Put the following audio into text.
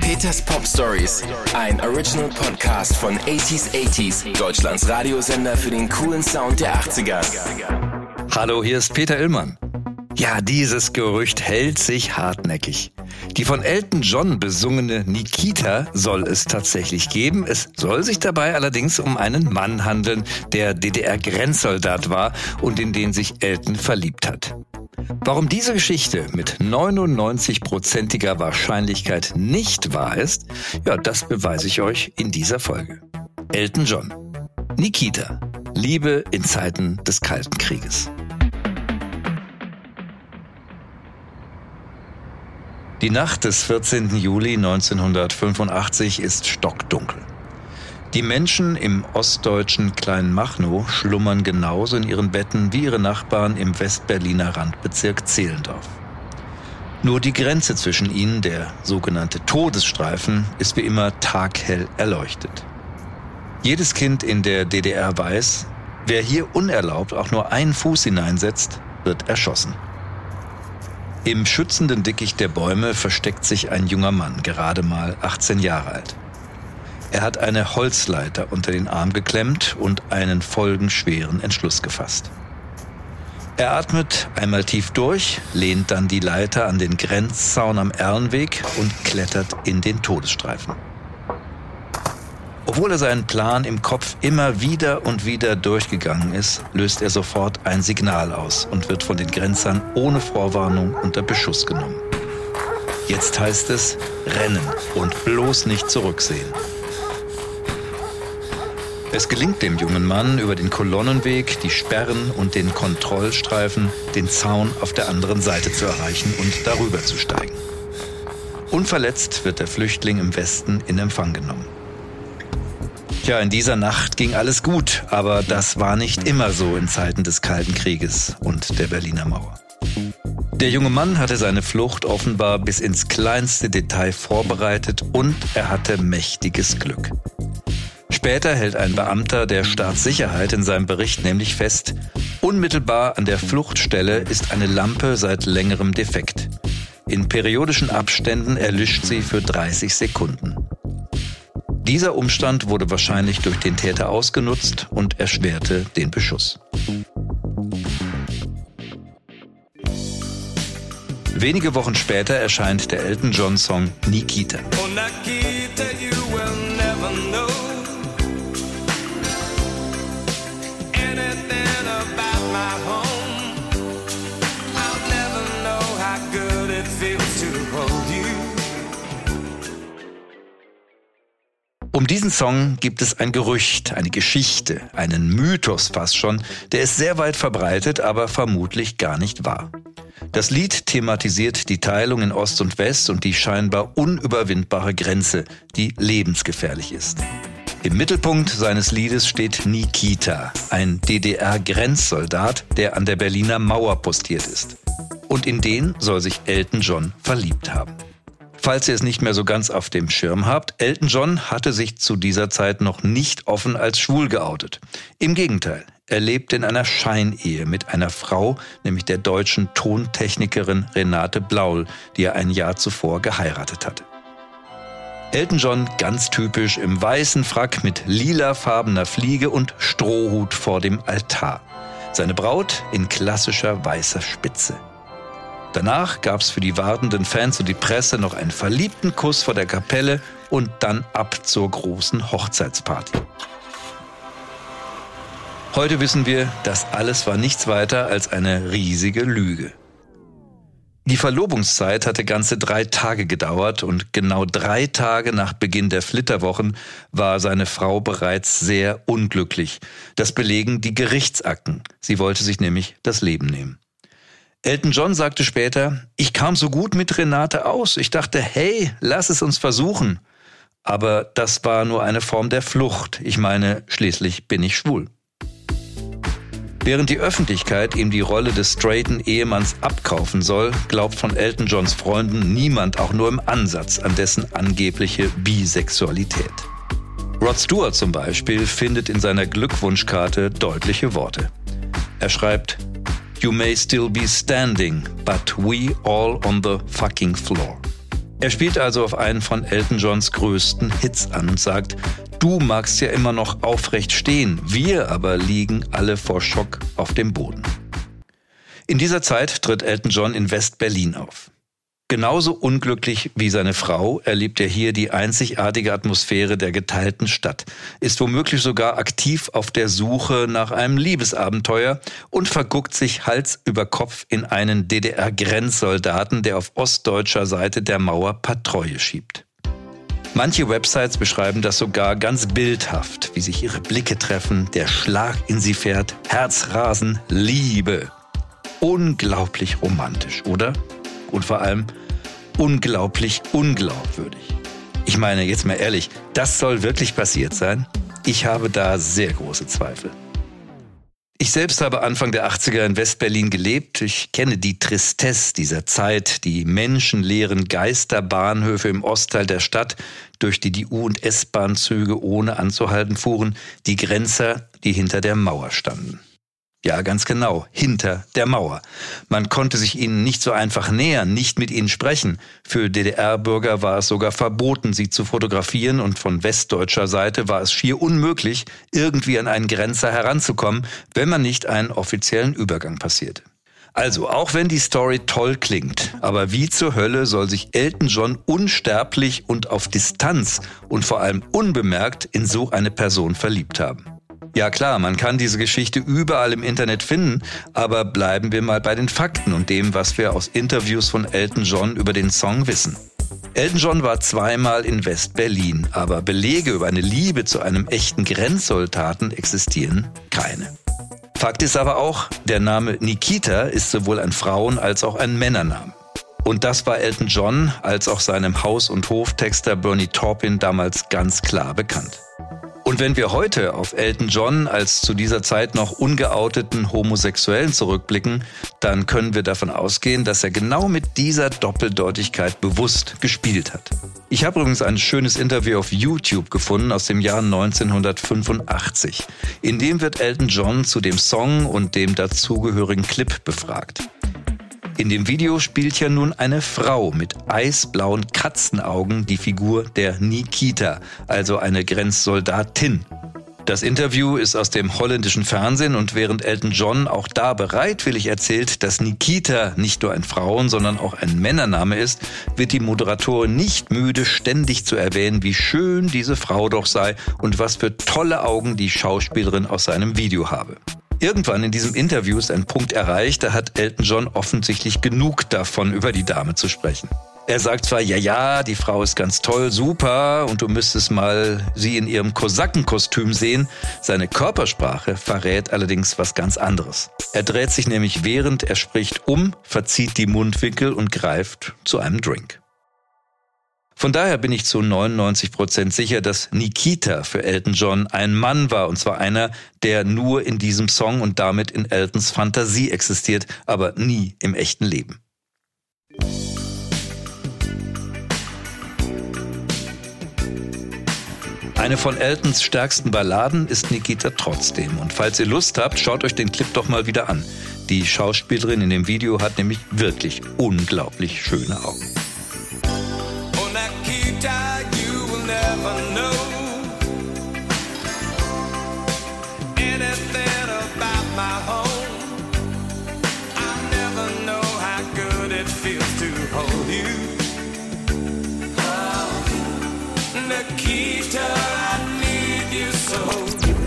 Peters Pop Stories, ein Original Podcast von 80s 80s, Deutschlands Radiosender für den coolen Sound der 80er. Hallo, hier ist Peter Illmann. Ja, dieses Gerücht hält sich hartnäckig. Die von Elton John besungene Nikita soll es tatsächlich geben. Es soll sich dabei allerdings um einen Mann handeln, der DDR-Grenzsoldat war und in den sich Elton verliebt hat. Warum diese Geschichte mit 99-prozentiger Wahrscheinlichkeit nicht wahr ist, ja, das beweise ich euch in dieser Folge. Elton John. Nikita. Liebe in Zeiten des Kalten Krieges. Die Nacht des 14. Juli 1985 ist stockdunkel. Die Menschen im ostdeutschen Kleinmachnow schlummern genauso in ihren Betten wie ihre Nachbarn im Westberliner Randbezirk Zehlendorf. Nur die Grenze zwischen ihnen, der sogenannte Todesstreifen, ist wie immer taghell erleuchtet. Jedes Kind in der DDR weiß, wer hier unerlaubt auch nur einen Fuß hineinsetzt, wird erschossen. Im schützenden Dickicht der Bäume versteckt sich ein junger Mann, gerade mal 18 Jahre alt. Er hat eine Holzleiter unter den Arm geklemmt und einen folgenschweren Entschluss gefasst. Er atmet einmal tief durch, lehnt dann die Leiter an den Grenzzaun am Erlenweg und klettert in den Todesstreifen. Obwohl er seinen Plan im Kopf immer wieder und wieder durchgegangen ist, löst er sofort ein Signal aus und wird von den Grenzern ohne Vorwarnung unter Beschuss genommen. Jetzt heißt es rennen und bloß nicht zurücksehen. Es gelingt dem jungen Mann über den Kolonnenweg, die Sperren und den Kontrollstreifen, den Zaun auf der anderen Seite zu erreichen und darüber zu steigen. Unverletzt wird der Flüchtling im Westen in Empfang genommen. Tja, in dieser Nacht ging alles gut, aber das war nicht immer so in Zeiten des Kalten Krieges und der Berliner Mauer. Der junge Mann hatte seine Flucht offenbar bis ins kleinste Detail vorbereitet und er hatte mächtiges Glück. Später hält ein Beamter der Staatssicherheit in seinem Bericht nämlich fest, unmittelbar an der Fluchtstelle ist eine Lampe seit längerem defekt. In periodischen Abständen erlischt sie für 30 Sekunden. Dieser Umstand wurde wahrscheinlich durch den Täter ausgenutzt und erschwerte den Beschuss. Wenige Wochen später erscheint der Elton John Song Nikita. Oh, Nikita Um diesen Song gibt es ein Gerücht, eine Geschichte, einen Mythos fast schon, der ist sehr weit verbreitet, aber vermutlich gar nicht wahr. Das Lied thematisiert die Teilung in Ost und West und die scheinbar unüberwindbare Grenze, die lebensgefährlich ist. Im Mittelpunkt seines Liedes steht Nikita, ein DDR-Grenzsoldat, der an der Berliner Mauer postiert ist. Und in den soll sich Elton John verliebt haben. Falls ihr es nicht mehr so ganz auf dem Schirm habt, Elton John hatte sich zu dieser Zeit noch nicht offen als schwul geoutet. Im Gegenteil, er lebte in einer Scheinehe mit einer Frau, nämlich der deutschen Tontechnikerin Renate Blaul, die er ein Jahr zuvor geheiratet hatte. Elton John ganz typisch im weißen Frack mit lilafarbener Fliege und Strohhut vor dem Altar. Seine Braut in klassischer weißer Spitze. Danach gab es für die wartenden Fans und die Presse noch einen verliebten Kuss vor der Kapelle und dann ab zur großen Hochzeitsparty. Heute wissen wir, das alles war nichts weiter als eine riesige Lüge. Die Verlobungszeit hatte ganze drei Tage gedauert und genau drei Tage nach Beginn der Flitterwochen war seine Frau bereits sehr unglücklich. Das belegen die Gerichtsakten. Sie wollte sich nämlich das Leben nehmen. Elton John sagte später, ich kam so gut mit Renate aus. Ich dachte, hey, lass es uns versuchen. Aber das war nur eine Form der Flucht. Ich meine, schließlich bin ich schwul. Während die Öffentlichkeit ihm die Rolle des straighten Ehemanns abkaufen soll, glaubt von Elton Johns Freunden niemand auch nur im Ansatz an dessen angebliche Bisexualität. Rod Stewart zum Beispiel findet in seiner Glückwunschkarte deutliche Worte. Er schreibt, You may still be standing, but we all on the fucking floor. Er spielt also auf einen von Elton Johns größten Hits an und sagt, du magst ja immer noch aufrecht stehen, wir aber liegen alle vor Schock auf dem Boden. In dieser Zeit tritt Elton John in West-Berlin auf. Genauso unglücklich wie seine Frau erlebt er hier die einzigartige Atmosphäre der geteilten Stadt, ist womöglich sogar aktiv auf der Suche nach einem Liebesabenteuer und verguckt sich Hals über Kopf in einen DDR-Grenzsoldaten, der auf ostdeutscher Seite der Mauer Patrouille schiebt. Manche Websites beschreiben das sogar ganz bildhaft, wie sich ihre Blicke treffen, der Schlag in sie fährt, Herzrasen, Liebe. Unglaublich romantisch, oder? Und vor allem unglaublich unglaubwürdig. Ich meine, jetzt mal ehrlich, das soll wirklich passiert sein? Ich habe da sehr große Zweifel. Ich selbst habe Anfang der 80er in Westberlin gelebt. Ich kenne die Tristesse dieser Zeit, die menschenleeren Geisterbahnhöfe im Ostteil der Stadt, durch die die U- und S-Bahnzüge ohne anzuhalten fuhren, die Grenzer, die hinter der Mauer standen. Ja, ganz genau, hinter der Mauer. Man konnte sich ihnen nicht so einfach nähern, nicht mit ihnen sprechen. Für DDR-Bürger war es sogar verboten, sie zu fotografieren und von westdeutscher Seite war es schier unmöglich, irgendwie an einen Grenzer heranzukommen, wenn man nicht einen offiziellen Übergang passierte. Also, auch wenn die Story toll klingt, aber wie zur Hölle soll sich Elton John unsterblich und auf Distanz und vor allem unbemerkt in so eine Person verliebt haben? Ja klar, man kann diese Geschichte überall im Internet finden, aber bleiben wir mal bei den Fakten und dem, was wir aus Interviews von Elton John über den Song wissen. Elton John war zweimal in West-Berlin, aber Belege über eine Liebe zu einem echten Grenzsoldaten existieren keine. Fakt ist aber auch, der Name Nikita ist sowohl ein Frauen- als auch ein Männername. Und das war Elton John als auch seinem Haus- und Hoftexter Bernie Taupin damals ganz klar bekannt. Und wenn wir heute auf Elton John als zu dieser Zeit noch ungeouteten Homosexuellen zurückblicken, dann können wir davon ausgehen, dass er genau mit dieser Doppeldeutigkeit bewusst gespielt hat. Ich habe übrigens ein schönes Interview auf YouTube gefunden aus dem Jahr 1985. In dem wird Elton John zu dem Song und dem dazugehörigen Clip befragt. In dem Video spielt ja nun eine Frau mit eisblauen Katzenaugen die Figur der Nikita, also eine Grenzsoldatin. Das Interview ist aus dem holländischen Fernsehen und während Elton John auch da bereitwillig erzählt, dass Nikita nicht nur ein Frauen-, sondern auch ein Männername ist, wird die Moderatorin nicht müde, ständig zu erwähnen, wie schön diese Frau doch sei und was für tolle Augen die Schauspielerin aus seinem Video habe. Irgendwann in diesem Interview ist ein Punkt erreicht, da hat Elton John offensichtlich genug davon, über die Dame zu sprechen. Er sagt zwar, ja, ja, die Frau ist ganz toll, super, und du müsstest mal sie in ihrem Kosakenkostüm sehen. Seine Körpersprache verrät allerdings was ganz anderes. Er dreht sich nämlich während er spricht um, verzieht die Mundwinkel und greift zu einem Drink. Von daher bin ich zu 99 Prozent sicher, dass Nikita für Elton John ein Mann war, und zwar einer, der nur in diesem Song und damit in Eltons Fantasie existiert, aber nie im echten Leben. Eine von Eltons stärksten Balladen ist Nikita trotzdem. Und falls ihr Lust habt, schaut euch den Clip doch mal wieder an. Die Schauspielerin in dem Video hat nämlich wirklich unglaublich schöne Augen. died, you will never know anything about my home. I never know how good it feels to hold you, oh, Nikita.